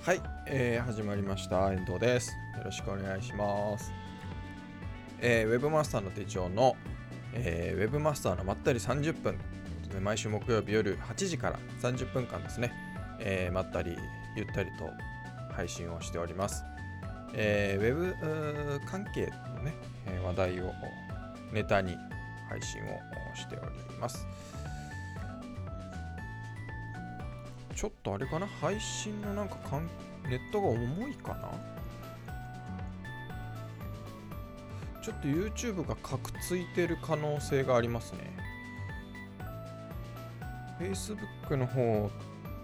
はい、えー、始まりました。遠藤です。よろしくお願いします。えー、ウェブマスターの手帳の、えー、ウェブマスターのまったり30分で毎週木曜日夜8時から30分間ですね、えー、まったりゆったりと配信をしております、えー、ウェブ関係のね話題をネタに配信をしております。ちょっとあれかな？配信のなんかかんネットが重いかな？ちょっと YouTube がカクついてる可能性がありますね。Facebook の方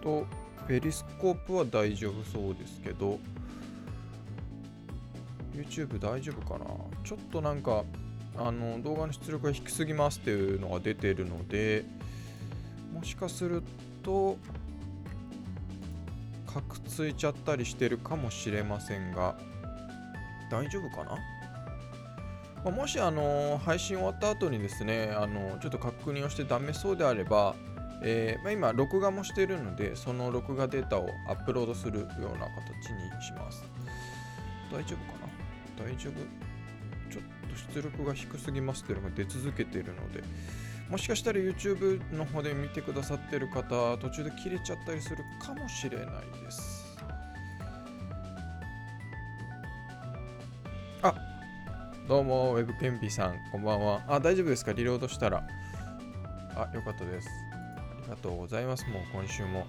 とペリスコープは大丈夫そうですけど。YouTube 大丈夫かな？ちょっとなんかあの動画の出力が低すぎますっていうのが出てるのでもしかするとかくついちゃったりしてるかもしれませんが大丈夫かな、まあ、もしあの配信終わった後にですねあのちょっと確認をしてダメそうであれば、えー、まあ、今録画もしてるのでその録画データをアップロードするような形にします。大丈夫かな？大丈夫？ちょっと出力が低すぎますっていうのが出続けているので、もしかしたら YouTube の方で見てくださってる方、途中で切れちゃったりするかもしれないです。あどうも、ウェブケンピさん、こんばんは。あ、大丈夫ですか？リロードしたら。あ、よかったです。ありがとうございます。もう今週も。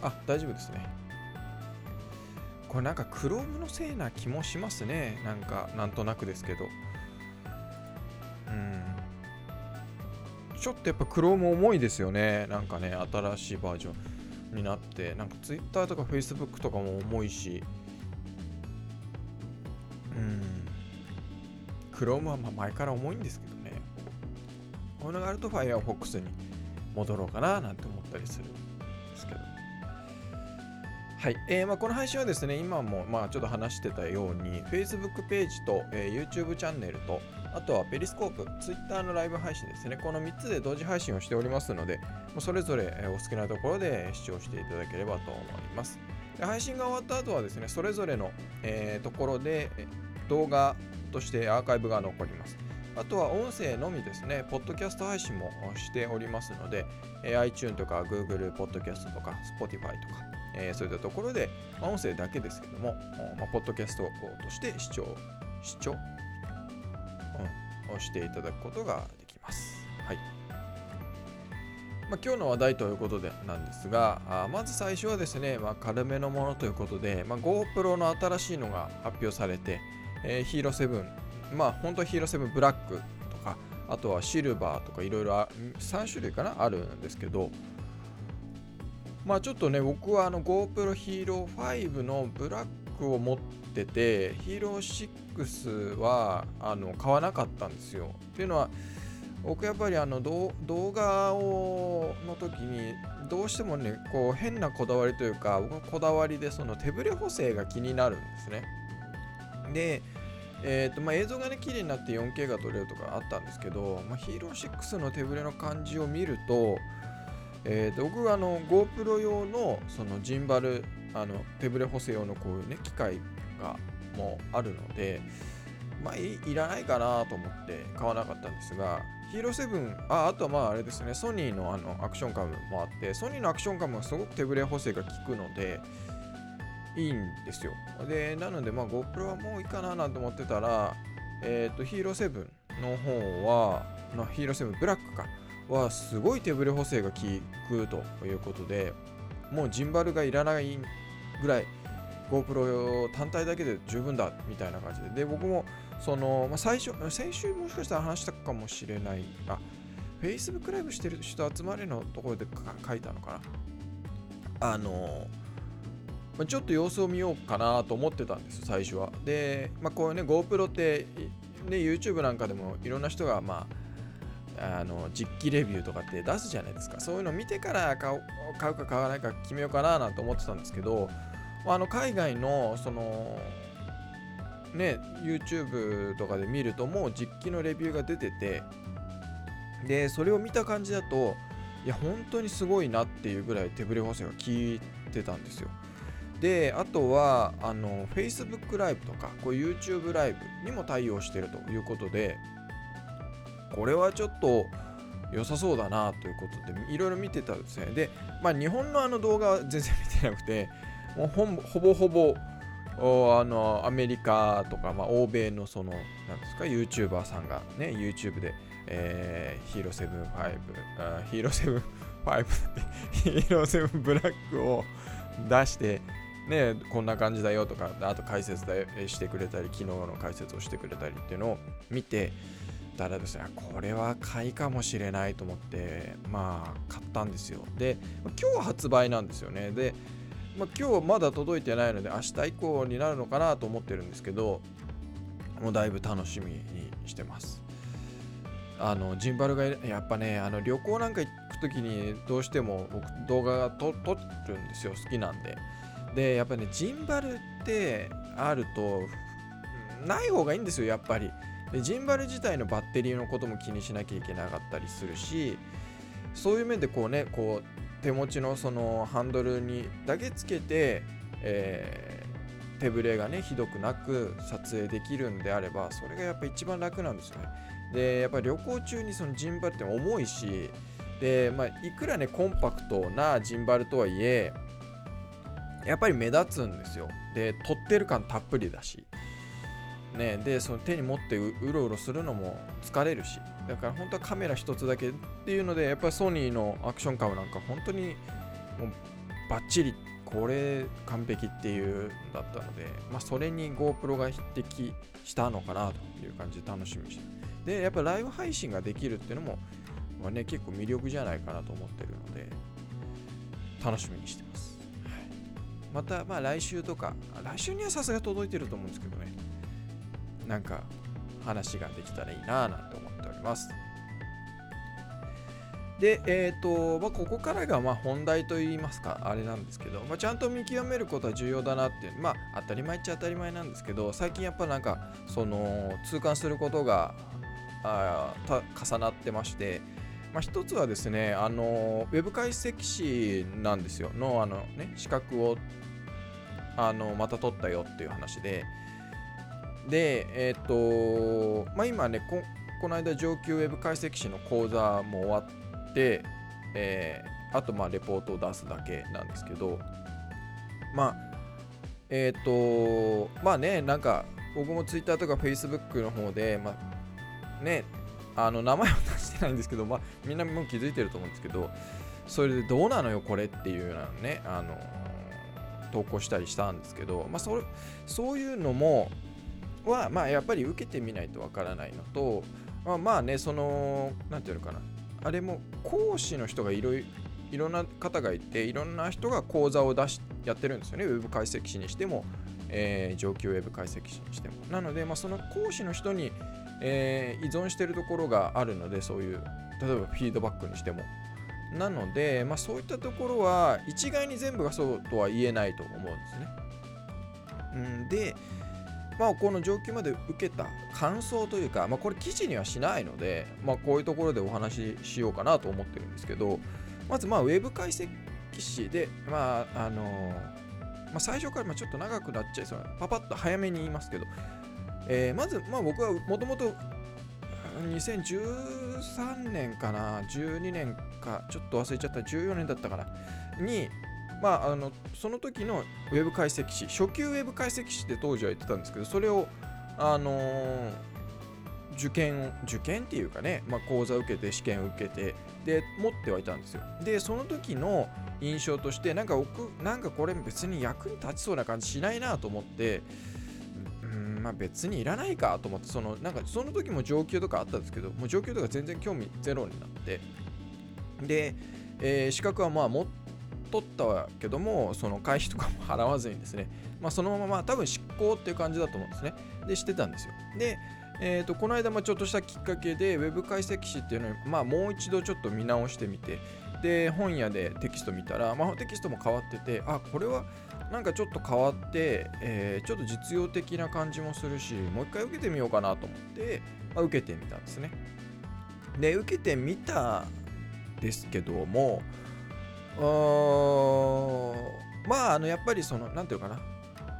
あ、大丈夫ですね。これなんか Chrome のせいな気もしますね。なんか、なんとなくですけど。ちょっとやっぱ Chrome 重いですよね。なんかね、新しいバージョンになって。なんか Twitter とか Facebook とかも重いし。うん。Chrome はま前から重いんですけどね。こういうのがあると Firefox に戻ろうかななんて思ったりするんですけど。はい、えーまあ、この配信はですね、今もまあちょっと話してたように、Facebook ページと、えー、YouTube チャンネルと、あとはペリスコープ、Twitter のライブ配信ですね、この3つで同時配信をしておりますので、それぞれお好きなところで視聴していただければと思います。で配信が終わった後はですね、それぞれの、えー、ところで動画としてアーカイブが残ります。あとは音声のみですね、ポッドキャスト配信もしておりますので、え iTune とか Google ポッドキャストとか Spotify とか、えー、そういったところで、まあ、音声だけですけども、まあ、ポッドキャストとして視聴、視聴、していただくことができます。はい。まあ、今日の話題ということでなんですが、あまず最初はですね、まあ、軽めのものということで、まあ、GoPro の新しいのが発表されて、えー、ヒーロー7、まあ本当はヒーロー7ブラックとか、あとはシルバーとかいろいろ3種類かなあるんですけど、まあちょっとね、僕はあの GoPro Hero 5のブラックを持ってて、Hero 6はあの買わなかったんですよ。っていうのは、僕やっぱりあの動画をの時にどうしてもねこう変なこだわりというか僕のこだわりでその手ブレ補正が気になるんですねで、えーとまあ、映像がね綺麗になって 4K が撮れるとかあったんですけど、まあ、ヒーロー6の手ブレの感じを見るとえー、と僕はあの GoPro 用のそのジンバルあの手ブレ補正用のこういうね機械がもうあるのでまあいいらないかなと思って買わなかったんですがヒーロー7ああとはまああれですねソニーのあのアクションカムもあってソニーのアクションカムはすごく手ブレ補正が効くのでいいんですよ。でなのでまあ GoPro はもういいかななんて思ってたらえっ、ー、とヒーロー7の方は、まあ、ヒーロー7ブンブラックかはすごい手ブレ補正が効くということでもうジンバルがいらないぐらい GoPro 単体だけで十分だみたいな感じで。で僕もその、まあ、最初先週もしかしたら話したかもしれない。あ Facebook ライブしてる人集まれのところで書いたのかな。あのまちょっと様子を見ようかなと思ってたんです最初は。で、まあ、こういうね GoPro ってね YouTube なんかでもいろんな人がまああの実機レビューとかって出すじゃないですか。そういうのを見てから買うか買わないか決めようかななんて思ってたんですけどあの海外のそのね YouTube とかで見るともう実機のレビューが出ててでそれを見た感じだといや本当にすごいなっていうぐらい手ブレ補正が効いてたんですよ。であとはあの Facebook ライブとかこう YouTube ライブにも対応してるということでこれはちょっと良さそうだなということでいろいろ見てたんですね。で、まあ、日本のあの動画は全然見てなくてもうほぼほぼあのアメリカとか、まあ、欧米のそのなんですか YouTuber さんがね YouTube で、えー、ヒーロー75ヒーロー75ヒーロー7ブンブラックを出してね、こんな感じだよとか、あと解説してくれたり、昨日の解説をしてくれたりっていうのを見て、たらですね、これは買いかもしれないと思って、まあ、買ったんですよ。で、今日発売なんですよね。で、まあ、今日はまだ届いてないので、明日以降になるのかなと思ってるんですけど、もうだいぶ楽しみにしてます。あのジンバルがやっぱねあの旅行なんか行く時にどうしても僕動画が撮るんですよ好きなんででやっぱねジンバルってあるとない方がいいんですよやっぱりでジンバル自体のバッテリーのことも気にしなきゃいけなかったりするしそういう面でこうねこう手持ちのそのハンドルにだけつけて、えー、手ぶれがねひどくなく撮影できるんであればそれがやっぱ一番楽なんですよね。でやっぱり旅行中にそのジンバルって重いしで、まあ、いくらねコンパクトなジンバルとはいえやっぱり目立つんですよ。で撮ってる感たっぷりだし。ね、でその手に持ってうろうろするのも疲れるし。だから本当はカメラ一つだけっていうのでやっぱりソニーのアクションカムなんか本当にもうバッチリこれ完璧っていうだったので、まあ、それに GoPro が匹敵したのかなという感じで楽しみにして。でやっぱライブ配信ができるっていうのも、まあね、結構魅力じゃないかなと思ってるので楽しみにしてます、またまあ来週とか来週にはさすが届いてると思うんですけどね。なんか話ができたらいいなぁなんてます。で、え、ー、と、まあ、ここからがま本題といいますか、あれなんですけど、まあ、ちゃんと見極めることは重要だなっていう、まあ、当たり前っちゃ当たり前なんですけど、最近やっぱなんか、その、痛感することがあ重なってまして、まあ、一つはですね、あの、ウェブ解析士なんですよ、の、あのね、資格を、あの、また取ったよっていう話で、で、えっ、ー、と、まあ、今ねこ、の間上級ウェブ解析士の講座も終わって、えー、あとまあレポートを出すだけなんですけど、まあ、えっ、ー、と、まあね、なんか僕も Twitter とか Facebook の方で、まあね、あの名前を出してないんですけど、まあ、みんなも気づいてると思うんですけど、それでどうなのよ、これっていうようなね、あの投稿したりしたんですけど、まあ、それそういうのも、は、まあ、やっぱり受けてみないとわからないのと、まあ、まあね、その、なんていうのかな、あれも講師の人がいろいろな方がいて、いろんな人が講座を出しやってるんですよね、ウェブ解析士にしても、えー、上級ウェブ解析士にしても。なので、まあ、その講師の人に、えー、依存してるところがあるので、そういう、例えばフィードバックにしても。なので、まあ、そういったところは一概に全部がそうとは言えないと思うんですね。うん、で、まあ、この上級まで受けた感想というか、まあ、これ記事にはしないので、まあ、こういうところでお話ししようかなと思ってるんですけど、まず、まあ、ウェブ解析士で、まあ、あのまあ、最初からちょっと長くなっちゃいそうな、パパッと早めに言いますけど、えー、まず、まあ、僕はもともと2013年かな、12年か、ちょっと忘れちゃった、14年だったかな、に、まあ、あのその時のウェブ解析士初級ウェブ解析士って当時は言ってたんですけどそれを、あのー、受験受験っていうかね、まあ、講座受けて試験受けてで持ってはいたんですよ。でその時の印象としてなんか僕なんかこれ別に役に立ちそうな感じしないなと思ってうんまあ別にいらないかと思ってそのなんかその時も上級とかあったんですけどもう上級とか全然興味ゼロになってで、えー、資格はまあ持って取ったけどもその会費とかも払わずにですね、まあ、そのまま多分執行っていう感じだと思うんですね。でしてたんですよ。でえーと、この間まちょっとしたきっかけで Web 解析士っていうのを、まあ、もう一度ちょっと見直してみてで本屋でテキスト見たら、まあ、テキストも変わっててあこれはなんかちょっと変わって、えー、ちょっと実用的な感じもするしもう一回受けてみようかなと思って、まあ、受けてみたんですね。で受けてみたですけどもまああのやっぱりその何て言うかな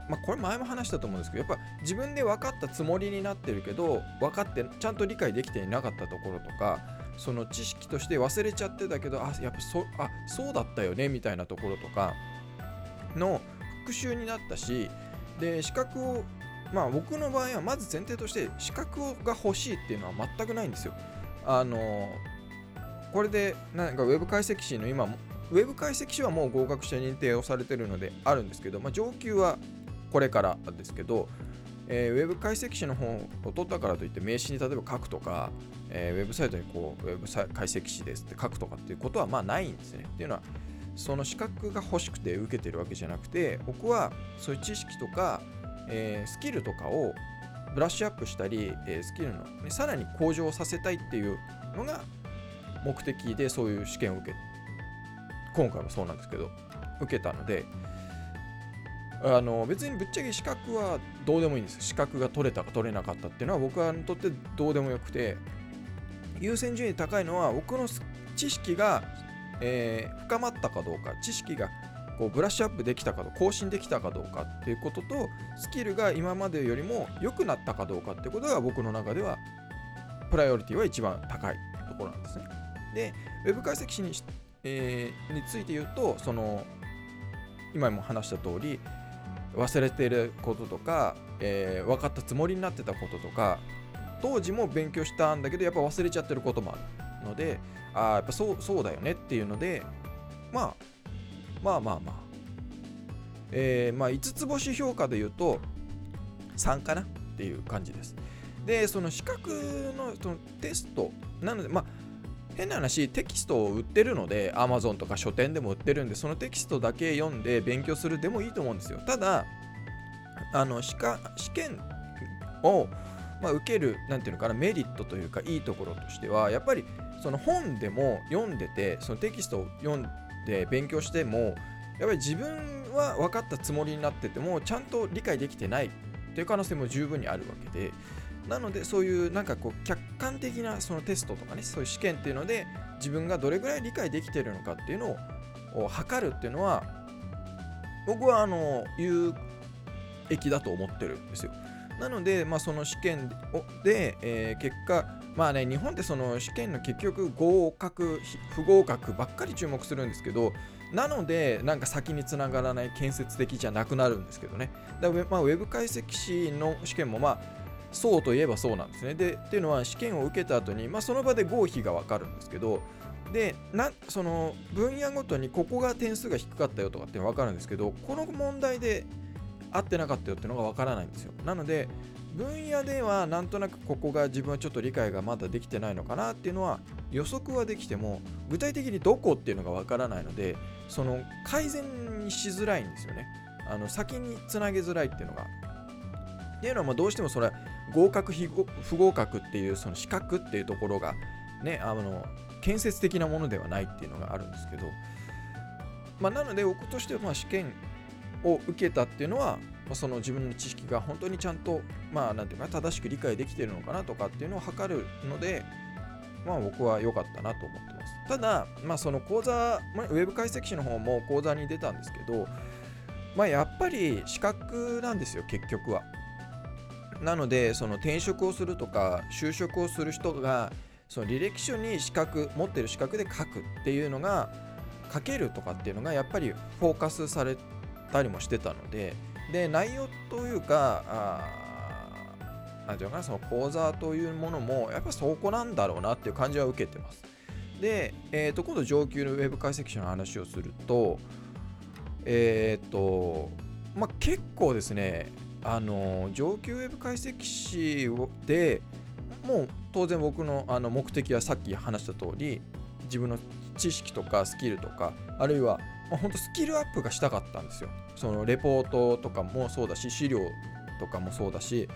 まあ、これ前も話したと思うんですけどやっぱ自分で分かったつもりになってるけど分かってちゃんと理解できていなかったところとかその知識として忘れちゃってたけどあやっぱそあそうだったよねみたいなところとかの復習になったしで資格をまあ僕の場合はまず前提として資格が欲しいっていうのは全くないんですよ。あのこれでなんかウェブ解析士の今ウェブ解析士はもう合格者認定をされてるのであるんですけど、まあ、上級はこれからですけど、えー、ウェブ解析士の本を取ったからといって名刺に例えば書くとか、えー、ウェブサイトにこうウェブ解析士ですって書くとかっていうことはまあないんですね。っていうのはその資格が欲しくて受けてるわけじゃなくて僕はそういう知識とか、えー、スキルとかをブラッシュアップしたり、えー、スキルの、ね、さらに向上させたいっていうのが目的でそういう試験を受け今回もそうなんですけど受けたのであの別にぶっちゃけ資格はどうでもいいんです資格が取れたか取れなかったっていうのは僕はにとってどうでもよくて優先順位高いのは僕の知識が、えー、深まったかどうか知識がこうブラッシュアップできたかどうか更新できたかどうかっていうこととスキルが今までよりも良くなったかどうかっていうことが僕の中ではプライオリティは一番高いところなんですね。で、ウェブ解析士に,、えー、について言うとその今も話した通り忘れていることとか、えー、分かったつもりになってたこととか当時も勉強したんだけどやっぱ忘れちゃってることもあるのでああやっぱそうそうだよねっていうので、まあ、まあまあまあ。えー、まあ5つ星評価で言うと3かなっていう感じです。でその資格のそのテストなのでまあ変な話テキストを売ってるので Amazon とか書店でも売ってるんでそのテキストだけ読んで勉強するでもいいと思うんですよ。ただあの試験を、まあ、受けるなんていうのかなメリットというかいいところとしてはやっぱりその本でも読んでてそのテキストを読んで勉強してもやっぱり自分は分かったつもりになっててもちゃんと理解できてないっていう可能性も十分にあるわけでなのでそういうなんかこう客観的なそのテストとかねそういう試験っていうので自分がどれぐらい理解できてるのかっていうのを測るっていうのは僕はあの有益だと思ってるんですよ。なので、まあ、その試験で、えー、結果、まあね、日本ってその試験の結局合格、不合格ばっかり注目するんですけど、なので、なんか先につながらない建設的じゃなくなるんですけどね。だまあ、ウェブ解析士の試験も、まあ、そうといえばそうなんですね。で、っていうのは試験を受けた後に、まあ、その場で合否がわかるんですけど、でなその分野ごとにここが点数が低かったよとかって分かるんですけどこの問題で合ってなかったよっていうのが分からないんですよ。なので分野ではなんとなくここが自分はちょっと理解がまだできてないのかなっていうのは予測はできても具体的にどこっていうのが分からないのでその改善にしづらいんですよね。あの先につなげづらいっていうのが。っていうのはまあどうしてもそれは合格不合格っていうその資格っていうところがねあの建設的なものではないっていうのがあるんですけど、まあ、なので僕としてはまあ試験を受けたっていうのは、まあ、その自分の知識が本当にちゃんと、まあ、なんていうか正しく理解できてるのかなとかっていうのを測るので、まあ、僕は良かったなと思ってます。ただ、まあ、その講座、ウェブ解析士の方も講座に出たんですけど、まあ、やっぱり資格なんですよ、結局は。なので、その転職をするとか、就職をする人が、その履歴書に資格、持ってる資格で書くっていうのが、書けるとかっていうのがやっぱりフォーカスされたりもしてたので、で、内容というか、あなんていうかな、その講座というものも、やっぱそこなんだろうなっていう感じは受けてます。で、えー、と今度上級のウェブ解析者の話をすると、えっ、ー、と、まあ、結構ですね、あの上級ウェブ解析士でもう当然僕のあの目的はさっき話した通り自分の知識とかスキルとかあるいは、本当スキルアップがしたかったんですよ。そのレポートとかもそうだし、資料とかもそうだし、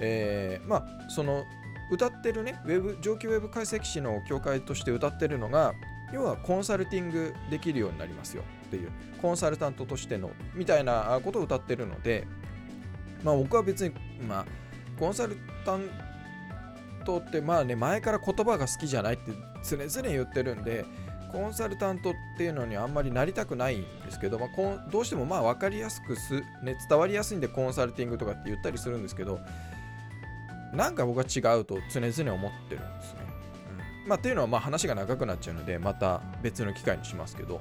えー、まあ、その歌ってるね、ウェブ上級ウェブ解析士の協会として歌ってるのが、要はコンサルティングできるようになりますよっていう、コンサルタントとしてのみたいなことを歌ってるので、まあ僕は別に、まあ、コンサルタントってまあね、前から言葉が好きじゃないって常々言ってるんで、コンサルタントっていうのにあんまりなりたくないんですけど、まあ、こどうしてもまあ分かりやすくす、ね、伝わりやすいんでコンサルティングとかって言ったりするんですけどなんか僕は違うと常々思ってるんですね。うんまあ、っていうのはまあ話が長くなっちゃうのでまた別の機会にしますけど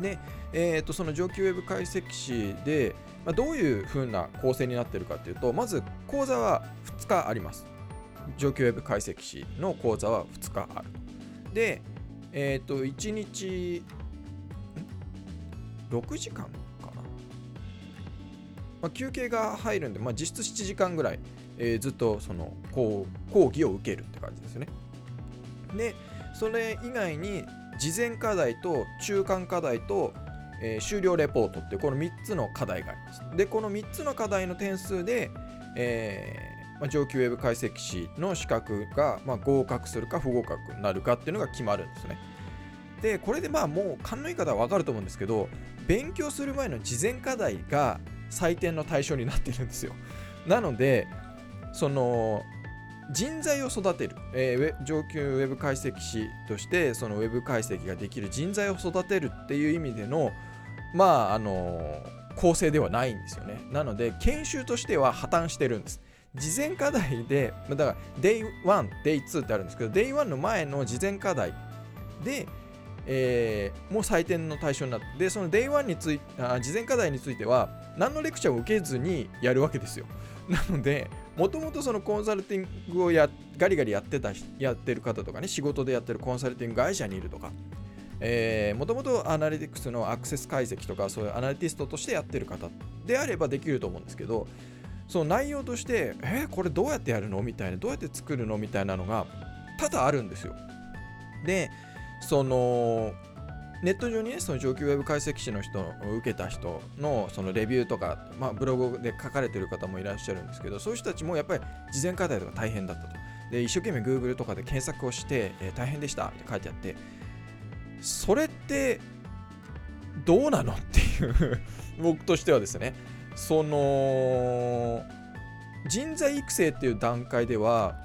で、えー、とその上級ウェブ解析士で、まあ、どういう風な構成になっているかっていうとまず講座は2日あります。上級ウェブ解析士の講座は2日ある。でえっ、ー、と1日6時間かな、まあ、休憩が入るんで、まあ、実質7時間ぐらい、えー、ずっとその講義を受けるって感じですね。でそれ以外に事前課題と中間課題と、えー、終了レポートってこの3つの課題があります。でこの3つの課題の点数で、えーまあ、上級ウェブ解析士の資格が、まあ、合格するか不合格になるかっていうのが決まるんですね。でこれでまあもう勘のいい方は分かると思うんですけど勉強する前の事前課題が採点の対象になってるんですよ。なのでその人材を育てる、えー、上級ウェブ解析士としてそのウェブ解析ができる人材を育てるっていう意味でのまああの構成ではないんですよね。なので研修としては破綻してるんです。事前課題でだから Day1、Day2 ってあるんですけど Day1 の前の事前課題でえー、もう採点の対象になってその Day1 についあ事前課題については何のレクチャーを受けずにやるわけですよ。なのでもともとそのコンサルティングをやガリガリやってたやってる方とかね仕事でやってるコンサルティング会社にいるとかもともとアナリティクスのアクセス解析とかそういうアナリティストとしてやってる方であればできると思うんですけどその内容としてえー、これどうやってやるの？みたいなどうやって作るの？みたいなのが多々あるんですよ。でそのネット上にねその上級ウェブ解析士の人を受けた人のそのレビューとか、まあ、ブログで書かれてる方もいらっしゃるんですけどそういう人たちもやっぱり事前課題とか大変だったとで一生懸命 Google とかで検索をして、えー、大変でしたって書いてあってそれってどうなのっていう 僕としてはですねその人材育成っていう段階では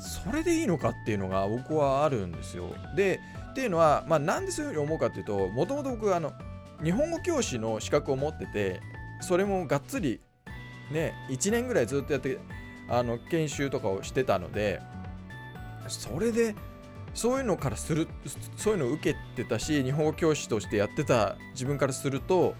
それでいいのかっていうのが僕はあるんですよ。でっていうのは、まあ、なんでそういうふうに思うかっていうともともと僕あの日本語教師の資格を持っててそれもがっつりね1年ぐらいずっとやってあの研修とかをしてたのでそれでそういうのからするそういうのを受けてたし日本語教師としてやってた自分からすると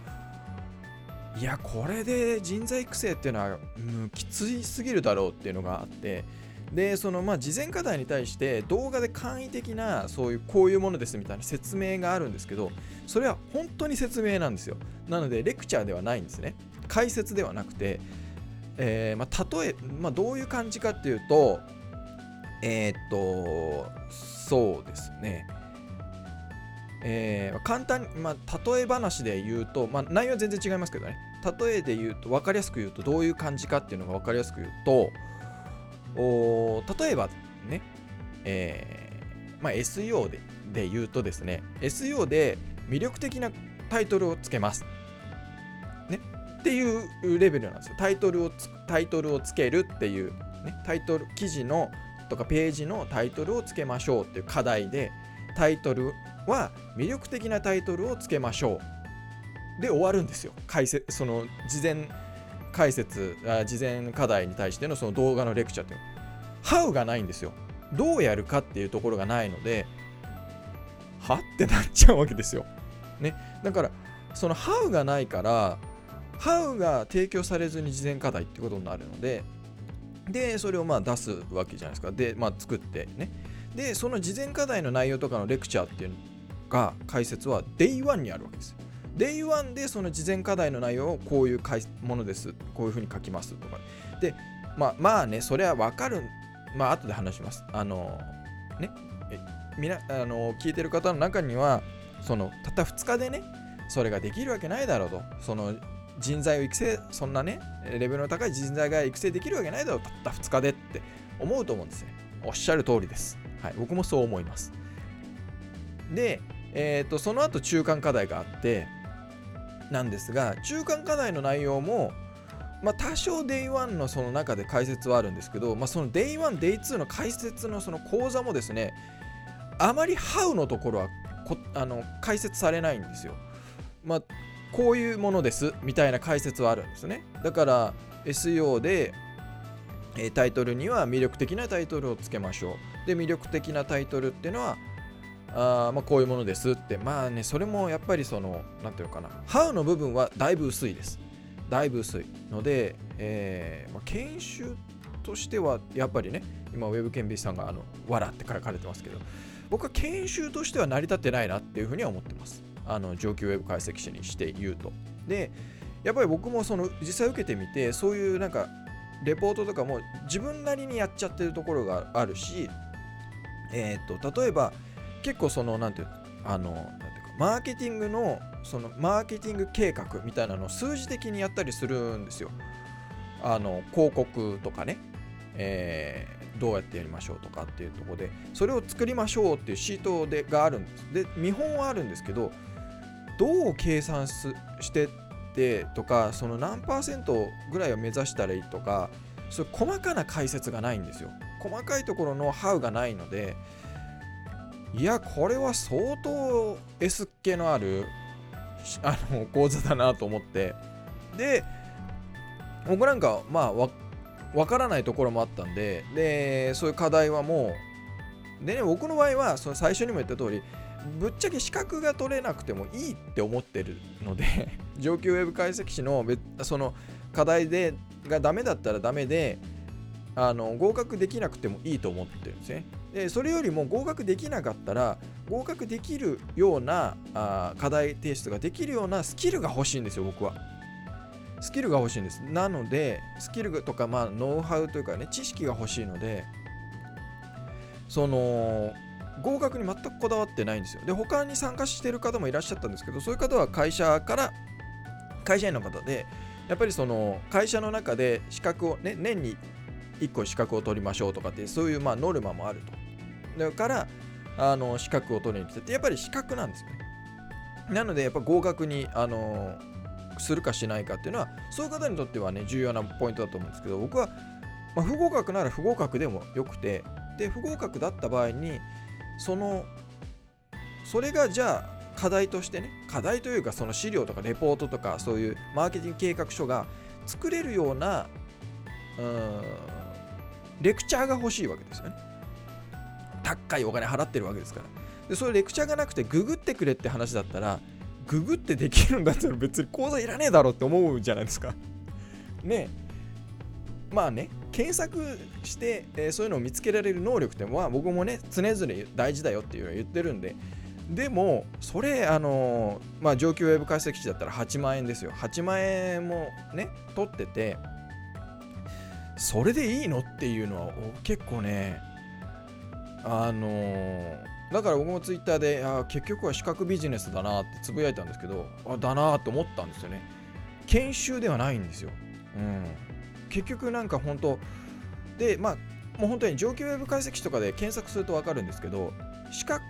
いやこれで人材育成っていうのは、うん、きついすぎるだろうっていうのがあってでそのまあ事前課題に対して動画で簡易的なそういうこういうものですみたいな説明があるんですけどそれは本当に説明なんですよ。なのでレクチャーではないんですね。解説ではなくて、えー、まあ、例え、まあ、どういう感じかっていうとえー、っとそうですね。えー、簡単に、まあ、例え話で言うと、まあ、内容は全然違いますけどね。例えで言うと分かりやすく言うとどういう感じかっていうのが分かりやすく言うとお例えばね、えーまあ、SEO でで言うとですね SEO で魅力的なタイトルをつけます、ね、っていうレベルなんですよ。タイトルをつタイトルをつけるっていう、ね、タイトル記事のとかページのタイトルをつけましょうっていう課題でタイトルは魅力的なタイトルをつけましょう。で終わるんですよ。解説その事前解説あ事前課題に対してのその動画のレクチャーっていうハウがないんですよ。どうやるかっていうところがないのではってなっちゃうわけですよ、ね、だからそのハウがないからハウが提供されずに事前課題ってことになるのででそれをまあ出すわけじゃないですか。でまあ作ってね。でその事前課題の内容とかのレクチャーっていうのが解説は Day1 にあるわけですよ。Day1 でその事前課題の内容をこういうものです。こういうふうに書きますとか。で、まあまあね、それはわかる。まあ後で話します。あの、ね、みなあの聞いてる方の中には、そのたった2日でね、それができるわけないだろうと。その人材を育成、そんなね、レベルの高い人材が育成できるわけないだろう、たった2日でって思うと思うんですね。おっしゃる通りです。はい、僕もそう思います。で、えーとその後中間課題があって、なんですが中間課題の内容もまあ、多少 Day1 のその中で解説はあるんですけど、まあ、その Day1、Day2 の解説のその講座もですね、あまり How のところはこあの解説されないんですよ。まあこういうものですみたいな解説はあるんですね。だから SEO で、えタイトルには魅力的なタイトルをつけましょう。で魅力的なタイトルっていうのはあまあ、こういうものですって。まあねそれもやっぱりその何ていうのかな。How の部分はだいぶ薄いです。だいぶ薄いので、えーまあ、研修としてはやっぱりね今ウェブ検ビさんがあの「わら」って書かれてますけど僕は研修としては成り立ってないなっていうふうには思ってます。あの上級ウェブ解析士にして言うと。でやっぱり僕もその実際受けてみてそういうなんかレポートとかも自分なりにやっちゃってるところがあるしえっ、と例えば結構その何て言うあのなんていうかマーケティングのそのマーケティング計画みたいなのを数字的にやったりするんですよ。あの広告とかね、えー、どうやってやりましょうとかっていうところでそれを作りましょうっていうシートでがあるんです。で見本はあるんですけどどう計算してってとかその何パーセントぐらいを目指したらいいとかそう細かな解説がないんですよ。細かいところのハウがないのでいやこれは相当 S っ気のあるあの講座だなと思ってで僕なんかまあわ分からないところもあったんででそういう課題はもうでね僕の場合はその最初にも言った通りぶっちゃけ資格が取れなくてもいいって思ってるので 上級ウェブ解析士のその課題でがダメだったらダメであの合格できなくてもいいと思ってるんですね。でそれよりも合格できなかったら合格できるようなあ課題提出ができるようなスキルが欲しいんですよ僕は。スキルが欲しいんです。なのでスキルとかまあノウハウというかね知識が欲しいのでその合格に全くこだわってないんですよ。で他に参加してる方もいらっしゃったんですけどそういう方は会社から会社員の方でやっぱりその会社の中で資格をね年に1個資格を取りましょうとかってそういうまノルマもあると。だからあの資格を取りに来ててやっぱり資格なんですね。なのでやっぱ合格にあのするかしないかっていうのはそういう方にとってはね重要なポイントだと思うんですけど僕は、まあ、不合格なら不合格でもよくてで不合格だった場合にそのそれがじゃあ課題としてね課題というかその資料とかレポートとかそういうマーケティング計画書が作れるようなうんレクチャーが欲しいわけですよね。高いお金払ってるわけですから。で、そういうレクチャーがなくてググってくれって話だったら、ググってできるんだったら別に講座いらねえだろって思うじゃないですか。ねまあね、検索して、えー、そういうのを見つけられる能力ってまあ僕もね、常々大事だよっていうのを言ってるんで、でも、それ、あのー、まあ、上級ウェブ解析士だったら8万円ですよ。8万円もね、取ってて、それでいいのっていうのは結構ねあのー、だから僕もツイッターであ結局は資格ビジネスだなってつぶやいたんですけどあだなって思ったんですよね。研修ではないんですよ、うん、結局なんか本当でまあもう本当に上級ウェブ解析士とかで検索すると分かるんですけど資格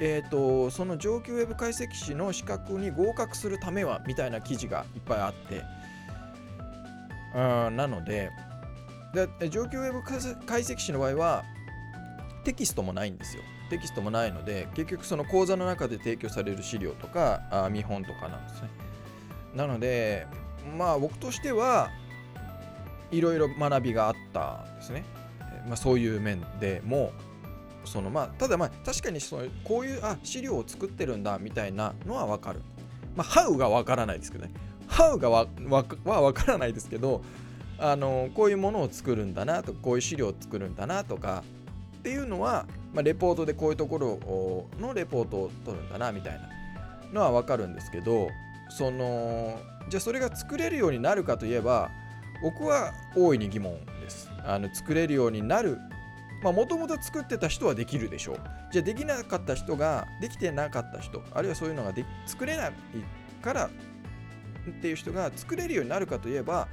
えーと、その上級ウェブ解析士の資格に合格するためはみたいな記事がいっぱいあって。あなのでで上級ウェブ解析士の場合はテキストもないんですよ。テキストもないので結局その講座の中で提供される資料とかあ見本とかなんですね。なのでまあ僕としてはいろいろ学びがあったんですね。まあ、そういう面でもそのまあただまあ確かにそのこういうあ資料を作ってるんだみたいなのは分かる。まあ、How が分からないですけどね。How がわわは分からないですけどあのこういうものを作るんだなとかこういう資料を作るんだなとかっていうのは、まあ、レポートでこういうところのレポートを取るんだなみたいなのは分かるんですけどそのじゃあそれが作れるようになるかといえば僕は大いに疑問です。あの作れるようになるまあもともと作ってた人はできるでしょう。じゃあできなかった人ができてなかった人あるいはそういうのがで作れないからっていう人が作れるようになるかといえば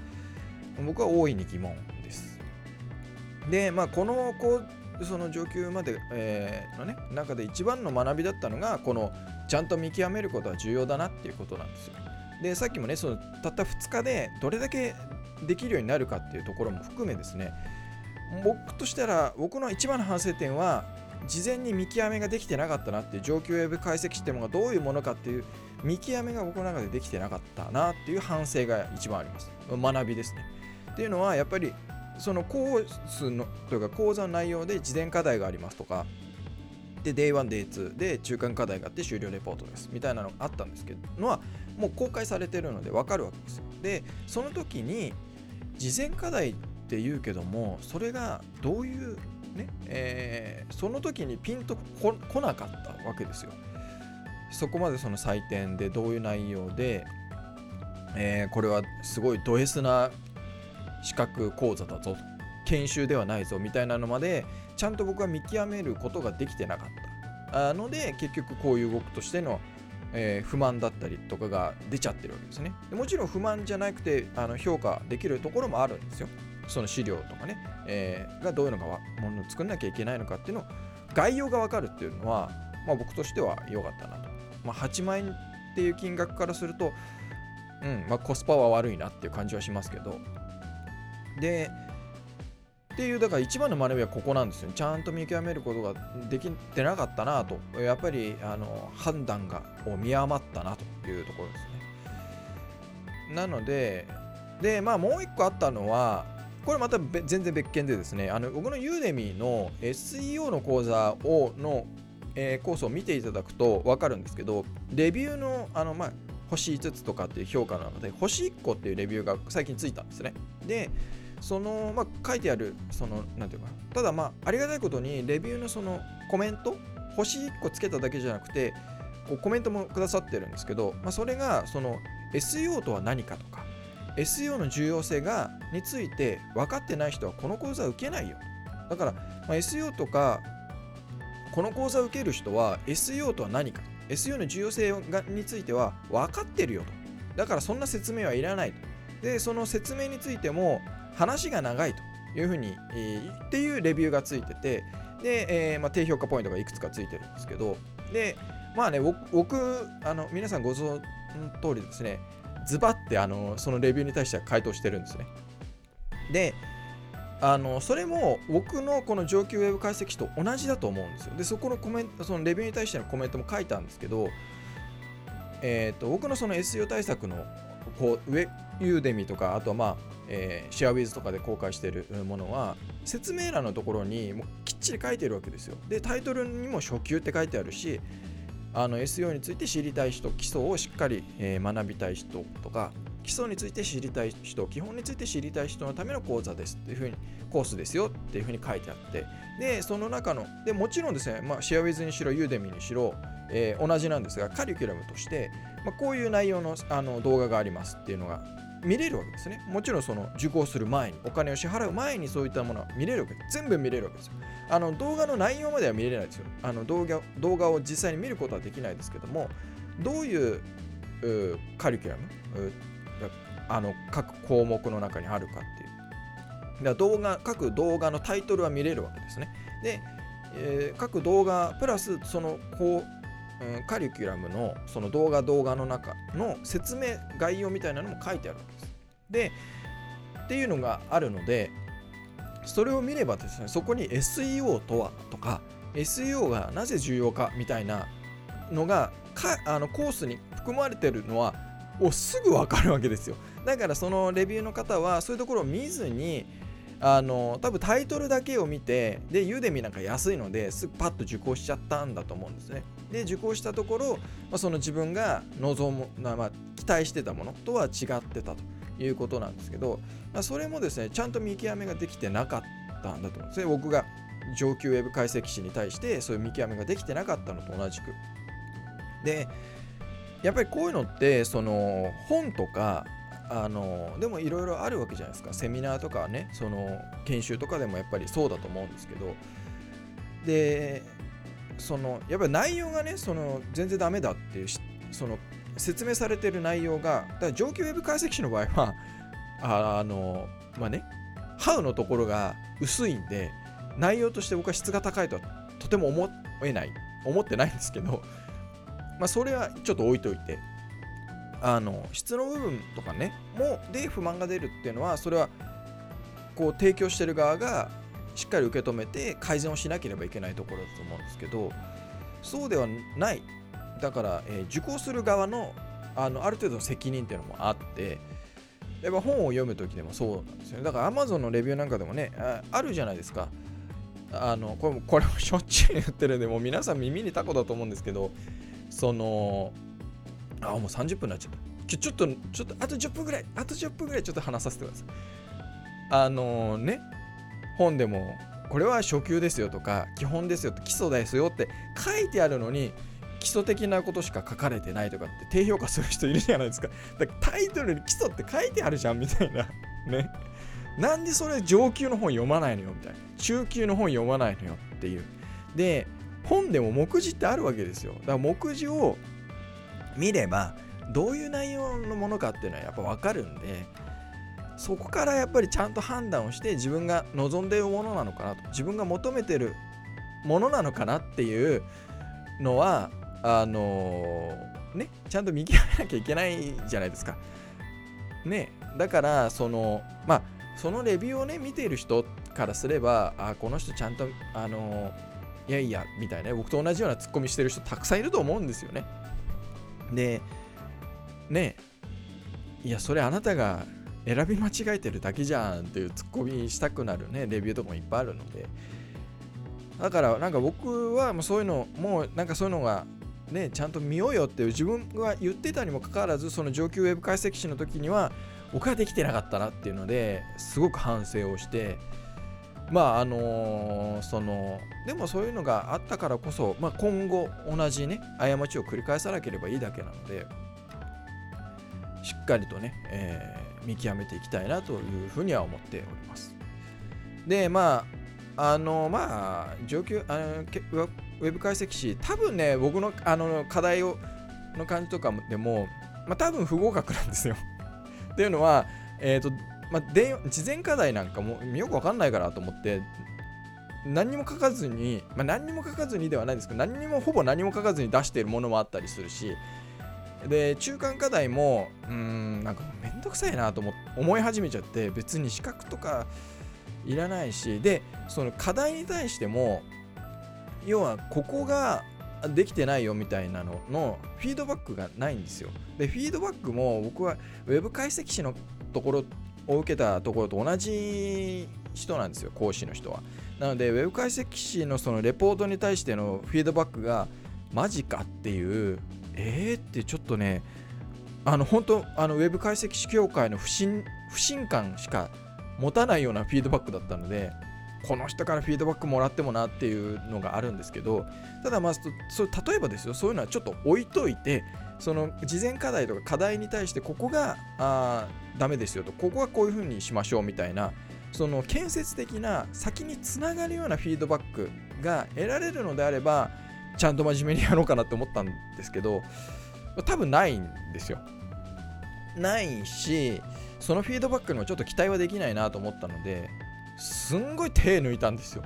僕は大いに疑問です。で、まあ、このこその上級まで、えー、のね中で一番の学びだったのがこのちゃんと見極めることは重要だなっていうことなんですよ。でさっきもねそのたった2日でどれだけできるようになるかっていうところも含めですね。僕としたら僕の一番の反省点は事前に見極めができてなかったなっていう上級ウェブ解析システムがどういうものかっていう見極めが僕の中でできてなかったなっていう反省が一番あります。学びですね。っていうのはやっぱりそのコースのというか講座の内容で事前課題がありますとかで Day1、Day2 で中間課題があって終了レポートですみたいなのがあったんですけどのはもう公開されてるので分かるわけですよ。でその時に事前課題って言うけどもそれがどういうね、えー、その時にピンとこ来なかったわけですよ。そこまでその採点でどういう内容で、えー、これはすごいド S な資格講座だぞ。研修ではないぞみたいなのまでちゃんと僕は見極めることができてなかった。ので結局こういう動くとしての、えー、不満だったりとかが出ちゃってるわけですね。でもちろん不満じゃなくてあの評価できるところもあるんですよ。その資料とかね、えー、がどういうのがものを作んなきゃいけないのかっていうの。を概要が分かるっていうのは、まあ、僕としては良かったなと、まあ、8万円っていう金額からすると、うんまあ、コスパは悪いなっていう感じはしますけど。でっていうだから一番の学びはここなんですよ。ちゃんと見極めることができてなかったなと。やっぱりあの判断がを見余ったなというところですね。なのででまあもう一個あったのはこれまた全然別件でですね。あの僕のユーデミーの SEO の講座をの、えー、コースを見ていただくと分かるんですけどレビューのあのまあ星5つとかっていう評価なので星1個っていうレビューが最近ついたんですね。でその、まあ、書いてある、その、なんていうか、ただまあ、ありがたいことに、レビューのそのコメント、星1個つけただけじゃなくて、こうコメントもくださってるんですけど、まあ、それが、その、SEO とは何かとか、SEO の重要性がについて分かってない人はこの講座受けないよ。だから、まあ、SEO とか、この講座を受ける人は SEO とは何か、SEO の重要性がについては分かってるよと。だからそんな説明はいらないと。で、その説明についても、話が長いというふうに、えー、っていうレビューがついてて、で、えーまあ、低評価ポイントがいくつかついてるんですけど、で、まあね、僕、あの皆さんご存知の通りですね、ズバってあのそのレビューに対しては回答してるんですね。で、あのそれも僕のこの上級ウェブ解析士と同じだと思うんですよ。で、そこのコメント、そのレビューに対してのコメントも書いたんですけど、えーと、僕のその SEO 対策のこう上ユーデミとかあとはまあ、えー、シェアウィズとかで公開しているものは説明欄のところにもうきっちり書いてるわけですよ。でタイトルにも初級って書いてあるしあの SEO について知りたい人基礎をしっかり、えー、学びたい人とか基礎について知りたい人基本について知りたい人のための講座ですっていうふうにコースですよっていうふうに書いてあってでその中のでもちろんですね、まあ、シェアウィズにしろユーデミにしろ、えー、同じなんですがカリキュラムとして、まあ、こういう内容のあの動画がありますっていうのが見れるわけですね。もちろんその受講する前に、お金を支払う前にそういったものは見れるわけです。全部見れるわけですよ。あの動画の内容までは見れないですよ。あの動画動画を実際に見ることはできないですけども、どういうカリキュラムあの各項目の中にあるかっていう。だ動画各動画のタイトルは見れるわけですね。で、えー、各動画プラスそのこうん、カリキュラムのその動画動画の中の説明概要みたいなのも書いてあるわけです。でっていうのがあるのでそれを見ればですねそこに SEO とはとか SEO がなぜ重要かみたいなのがかあのコースに含まれてるのはおすぐ分かるわけですよだからそのレビューの方はそういうところを見ずにあの多分タイトルだけを見てでユーデミなんか安いのですぐパッと受講しちゃったんだと思うんですね。で受講したところ、まあ、その自分が望む、まあ、期待してたものとは違ってたということなんですけど、まあ、それもですねちゃんと見極めができてなかったんだと思うんですね。僕が上級ウェブ解析士に対してそういう見極めができてなかったのと同じく。でやっぱりこういうのってその本とかあのでもいろいろあるわけじゃないですか。セミナーとかねその研修とかでもやっぱりそうだと思うんですけど。でそのやっぱり内容がねその全然ダメだっていうその説明されてる内容がだ上級ウェブ解析士の場合は あのまあねハウのところが薄いんで内容として僕は質が高いとはとても思えない思ってないんですけどまあそれはちょっと置いといて。あの質の部分とかねもで不満が出るっていうのはそれはこう提供してる側がしっかり受け止めて改善をしなければいけないところだと思うんですけどそうではない。だから、えー、受講する側のあのある程度の責任っていうのもあってやっぱ本を読む時でもそうなんですよね。だから Amazon のレビューなんかでもねあるじゃないですか。あのこれもこれもしょっちゅう言ってるんでもう皆さん耳にタコだと思うんですけどそのあもう30分になっちゃったちょっとちょっとあと10分ぐらいあと10分ぐらいちょっと話させてくださいあのね本でもこれは初級ですよとか基本ですよ基礎ですよって書いてあるのに基礎的なことしか書かれてないとかって低評価する人いるじゃないですか。だからタイトルに基礎って書いてあるじゃんみたいな。ね。なんでそれ上級の本読まないのよみたいな。中級の本読まないのよっていう。で、本でも目次ってあるわけですよ。だから目次を見ればどういう内容のものかっていうのはやっぱ分かるんで、そこからやっぱりちゃんと判断をして自分が望んでいるものなのかなと自分が求めてるものなのかなっていうのはあのー、ねちゃんと見極めなきゃいけないじゃないですか。ねだからそのまあそのレビューをね見ている人からすればあこの人ちゃんとあのー、いやいやみたいな僕と同じようなツッコミしてる人たくさんいると思うんですよね。でねいやそれあなたが選び間違えてるだけじゃんっていうツッコミしたくなるねレビューとかもいっぱいあるので。だからなんか僕はもうそういうのもうなんかそういうのがね、ちゃんと見ようよっていう自分が言ってたにもかかわらずその上級ウェブ解析士の時には僕はできてなかったなっていうのですごく反省をしてまああのー、そのでもそういうのがあったからこそ、まあ、今後同じね過ちを繰り返さなければいいだけなのでしっかりとね、えー、見極めていきたいなというふうには思っております。でまああのまあ上級あのウェブ解析士多分ね僕のあの課題をの感じとかでも、まあ、多分不合格なんですよ。っていうのは、えっ、ー、とまあ、で事前課題なんかもよくわかんないからと思って何にも書かずに、まあ、何にも書かずにではないですけど何にもほぼ何も書かずに出しているものもあったりするしで中間課題もうんなんかめんどくさいなと思い始めちゃって別に資格とかいらないしでその課題に対しても要はここができてないよみたいなののフィードバックがないんですよ。で、フィードバックも僕は Web 解析士のところを受けたところと同じ人なんですよ、講師の人は。なので、Web 解析士のそのレポートに対してのフィードバックがマジかっていう、えーってちょっとね、あの本当、あの Web 解析士協会の不信不信感しか持たないようなフィードバックだったので、この人からフィードバックもらってもなっていうのがあるんですけどただまあそ例えばですよそういうのはちょっと置いといてその事前課題とか課題に対してここがあダメですよとここはこういうふうにしましょうみたいなその建設的な先につながるようなフィードバックが得られるのであればちゃんと真面目にやろうかなって思ったんですけど多分ないんですよ。ないしそのフィードバックにもちょっと期待はできないなと思ったのですんごい手抜いたんですよ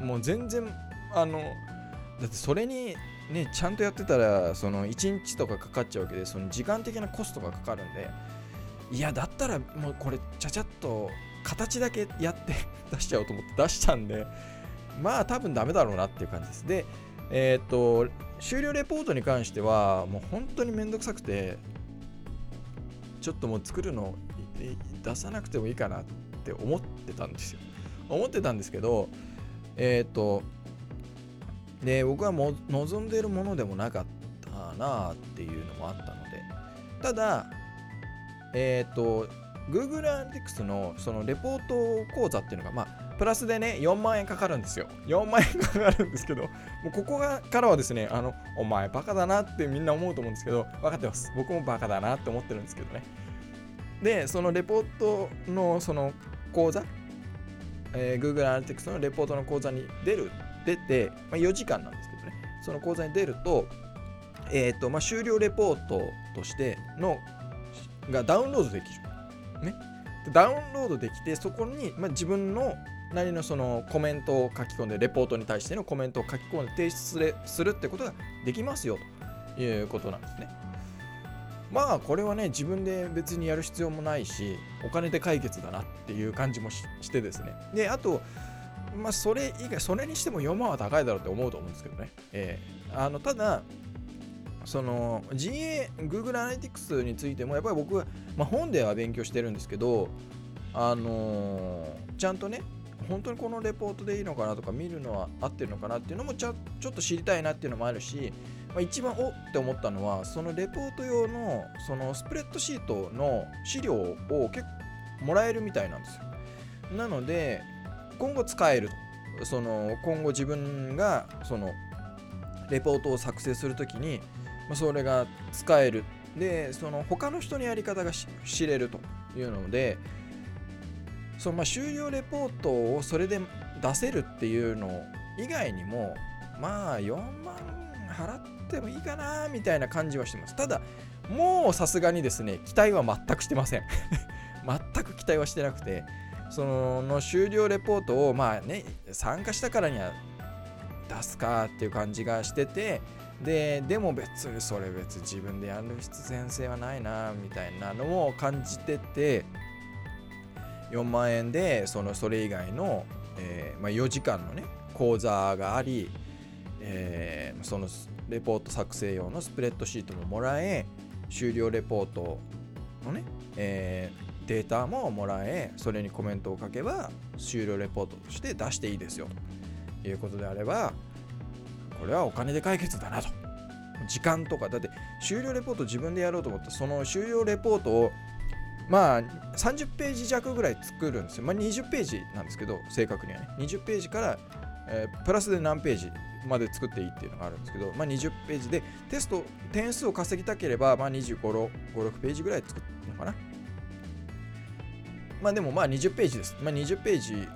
もう全然あのだってそれにねちゃんとやってたらその1日とかかかっちゃうわけでその時間的なコストがかかるんでいやだったらもうこれちゃちゃっと形だけやって 出しちゃおうと思って出したんでまあ多分ダメだろうなっていう感じですでえっ、と終了レポートに関してはもう本当にめんどくさくてちょっともう作るの出さなくてもいいかなって思ってたんですよ。思ってたんですけど、えっ、と、で、僕はも望んでいるものでもなかったなっていうのもあったので、ただ、えっ、ー、と、Google Analytics のそのレポート講座っていうのが、まあ、プラスでね、4万円かかるんですよ。4万円かかるんですけど、もうここがからはですね、あの、お前バカだなってみんな思うと思うんですけど、分かってます。僕もバカだなって思ってるんですけどね。で、そのレポートのその講座、えー、Google Analytics のレポートの講座に出る、出て、まあ、4時間なんですけどね、その講座に出ると、え、ー、と、まあ、終了レポートとしての、がダウンロードできる。ね。ダウンロードできて、そこに、まあ、自分のなりのそのコメントを書き込んで、レポートに対してのコメントを書き込んで提出するってことができますよということなんですね。まあこれはね自分で別にやる必要もないしお金で解決だなっていう感じもしてですねであとまあそれ以外それにしても4万は高いだろうって思うと思うんですけどね、えー、あのただその GA、Google Analytics についてもやっぱり僕は、まあ、本では勉強してるんですけど、あのー、ちゃんとね、本当にこのレポートでいいのかなとか見るのは合ってるのかなっていうのもちょちょっと知りたいなっていうのもあるし、まあ、一番おって思ったのはそのレポート用のそのスプレッドシートの資料を結構もらえるみたいなんですよ。なので今後使えるその今後自分がそのレポートを作成するときにそれが使える。でその他の人のやり方が知れるというのでそのまあ終了レポートをそれで出せるっていうの以外にもまあ4万払ってもいいかなみたいな感じはしてます。ただもうさすがにですね期待は全くしてません。全く期待はしてなくて。そのの終了レポートをまあね参加したからには出すかっていう感じがしててででも別にそれ別自分でやる必然性はないなみたいなのを感じてて4万円でそのそれ以外の、えーまあ、4時間のね講座があり、えー、そのレポート作成用のスプレッドシートももらえ終了レポートのね、えー、データももらえそれにコメントを書けば終了レポートとして出していいですよということであればこれはお金で解決だなと時間とかだって終了レポート自分でやろうと思ったその終了レポートをまあ30ページ弱ぐらい作るんですよ。まあ20ページなんですけど、正確にはね。20ページから、えー、プラスで何ページまで作っていいっていうのがあるんですけど、まあ20ページでテスト、点数を稼ぎたければ、まあ25、5、6ページぐらい作るのかな。まあでもまあ20ページです。まあ20ページ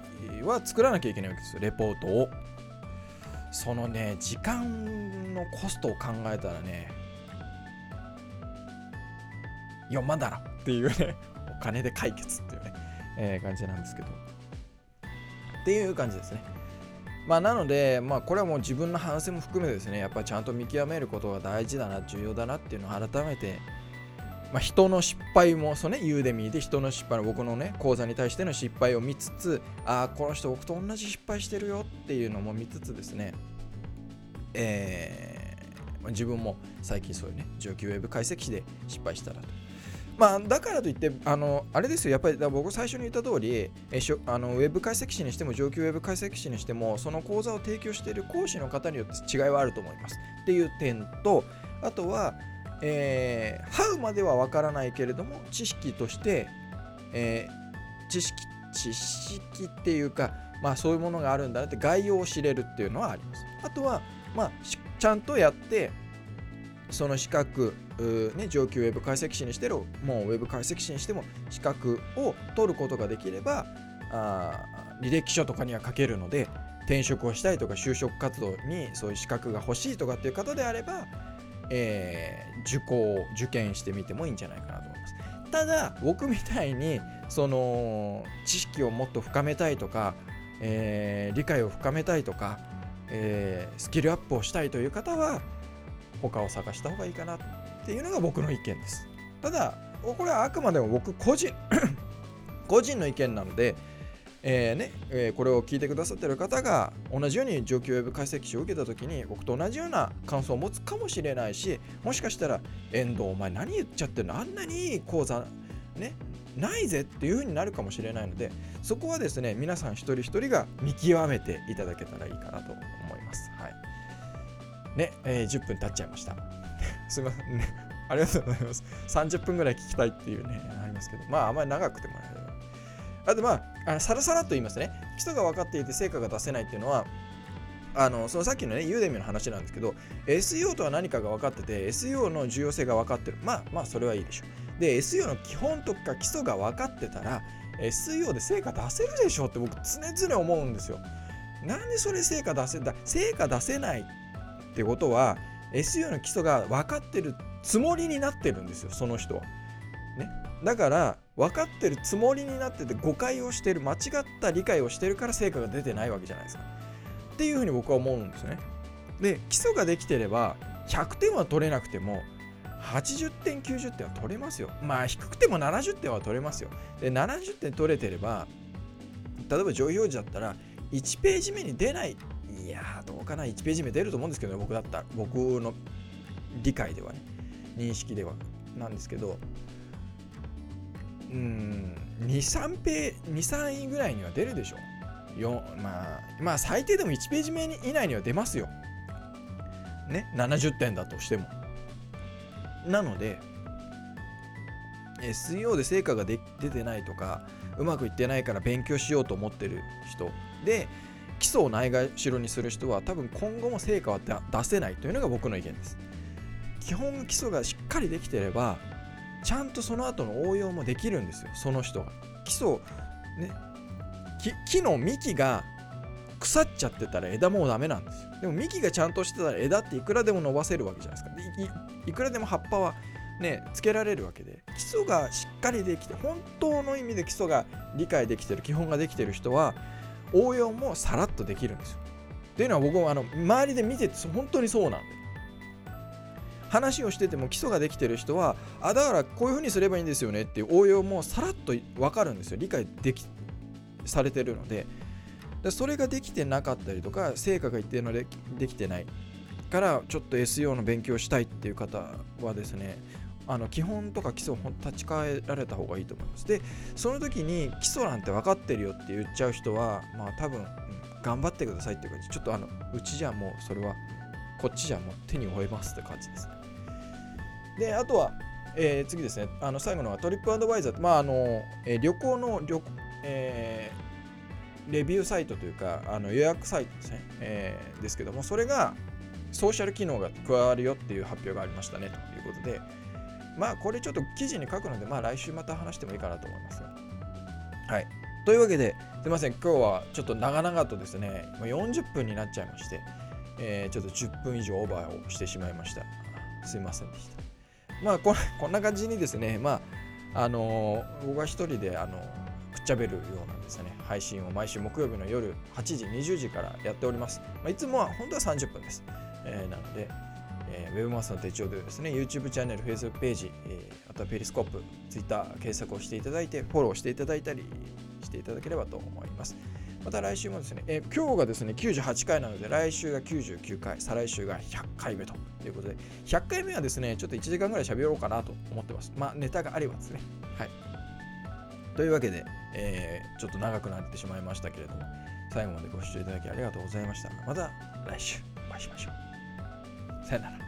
は作らなきゃいけないわけですよ、レポートを。そのね、時間のコストを考えたらね、4万だろっていうねお金で解決っていうね、えー、感じなんですけどっていう感じですねまあなのでまあこれはもう自分の反省も含めてですねやっぱりちゃんと見極めることが大事だな重要だなっていうのを改めてまあ、人の失敗もそうねユーデミーで人の失敗の僕のね講座に対しての失敗を見つつああこの人僕と同じ失敗してるよっていうのも見つつですねえー、自分も最近そういうね上級ウェブ解析士で失敗したらとまあ、だからといって、あのあれですよ、やっぱり僕最初に言った通り、えしょあのウェブ解析士にしても、上級ウェブ解析士にしても、その講座を提供している講師の方によって違いはあると思います。っていう点と、あとは、えー、ハウまではわからないけれども、知識として、えー、知識、知識っていうか、まあそういうものがあるんだなって概要を知れるっていうのはあります。あとは、まあ、ちゃんとやって、その資格、ね、上級ウェブ解析士にしてももうウェブ解析士にしても資格を取ることができればあ履歴書とかには書けるので転職をしたいとか就職活動にそういう資格が欲しいとかっていう方であれば、えー、受講受験してみてもいいんじゃないかなと思いますただ僕みたいにその知識をもっと深めたいとか、えー、理解を深めたいとか、えー、スキルアップをしたいという方は他を探した方がいいかなっていうのが僕の意見です。ただ、これはあくまでも僕個人 個人の意見なので、えーねえー、これを聞いてくださってる方が同じように上級ウェブ解析士を受けた時に僕と同じような感想を持つかもしれないしもしかしたら遠藤お前何言っちゃってるのあんなにいい講座ねないぜっていう風になるかもしれないのでそこはですね皆さん一人一人が見極めていただけたらいいかなと思います。はいね、えー、10分経っちゃいました。すみませんね。ありがとうございます。30分ぐらい聞きたいっていうね、ありますけど、まあ、あんまり長くてもらえる。あと、まあ、あさらさらと言いますね。基礎が分かっていて成果が出せないっていうのは、あのそのさっきのね、ユーデミの話なんですけど、SEO とは何かが分かってて、SEO の重要性が分かってる。まあまあ、それはいいでしょう。で、SEO の基本とか基礎が分かってたら、SEO で成果出せるでしょうって僕常々思うんですよ。なんでそれ成果出せだ成果出せないってことは SEO の基礎が分かってるつもりになってるんですよその人は。ね、だから分かってるつもりになってて誤解をしてる間違った理解をしてるから成果が出てないわけじゃないですか。っていうふうに僕は思うんですね。で基礎ができてれば100点は取れなくても80点90点は取れますよ。まあ低くても70点は取れますよ。で70点取れてれば例えば上位表示だったら1ページ目に出ないいやどうかな1ページ目出ると思うんですけど、ね、僕だったら僕の理解ではね認識ではなんですけどうん。23ペ23位ぐらいには出るでしょ。よまあまあ最低でも1ページ目以内には出ますよ。ね70点だとしても。なので SEO で成果が出てないとかうまくいってないから勉強しようと思ってる人。で基礎をないがしろにする人は多分今後も成果は出せないというのが僕の意見です。基本基礎がしっかりできてればちゃんとその後の応用もできるんですよその人が基礎ね木の幹が腐っちゃってたら枝もうダメなんですよ。でも幹がちゃんとしてたら枝っていくらでも伸ばせるわけじゃないですか。いくらでも葉っぱはねつけられるわけで基礎がしっかりできて本当の意味で基礎が理解できてる基本ができてる人は応用もさらっとできるんですよ。っていうのは僕もあの周りで見てて本当にそうなんで。話をしてても基礎ができてる人はあだからこういうふうにすればいいんですよねっていう応用もさらっと分かるんですよ理解できされてるのでそれができてなかったりとか成果が一定のでできてないからちょっと SEO の勉強したいっていう方はですねあの基本とか基礎を立ち返られた方がいいと思います。で、その時に基礎なんて分かってるよって言っちゃう人は、まあ多分、うん、頑張ってくださいっていう感じ、ちょっとあの、うちじゃもうそれは、こっちじゃもう手に負えますって感じですね。で、あとは、えー、次ですね、あの最後のはトリップアドバイザーまああの、えー、旅行の旅、えー、レビューサイトというか、あの予約サイトですね、えー、ですけども、それがソーシャル機能が加わるよっていう発表がありましたねということで、まあこれちょっと記事に書くので、まあ来週また話してもいいかなと思いますはい。というわけで、すいません、今日はちょっと長々とですね、40分になっちゃいまして、えー、ちょっと10分以上オーバーをしてしまいました。すいませんでした。まあこ、こんな感じにですね、まあ、あのー、僕は一人で、あのくっちゃべるようなですね、配信を毎週木曜日の夜8時、20時からやっております。まあ、いつもは本当は30分です。えー、なので、えー、ウェブマスの手帳でですね、YouTube チャンネル、Facebook ページ、えー、あとはペリスコープ、Twitter 検索をしていただいて、フォローしていただいたりしていただければと思います。また来週もですね、えー、今日がですね、98回なので、来週が99回、再来週が100回目ということで、100回目はですね、ちょっと1時間ぐらい喋ろうかなと思ってます。まあ、ネタがあればですね。はい。というわけで、えー、ちょっと長くなってしまいましたけれども、最後までご視聴いただきありがとうございました。また来週お会いしましょう。さよなら。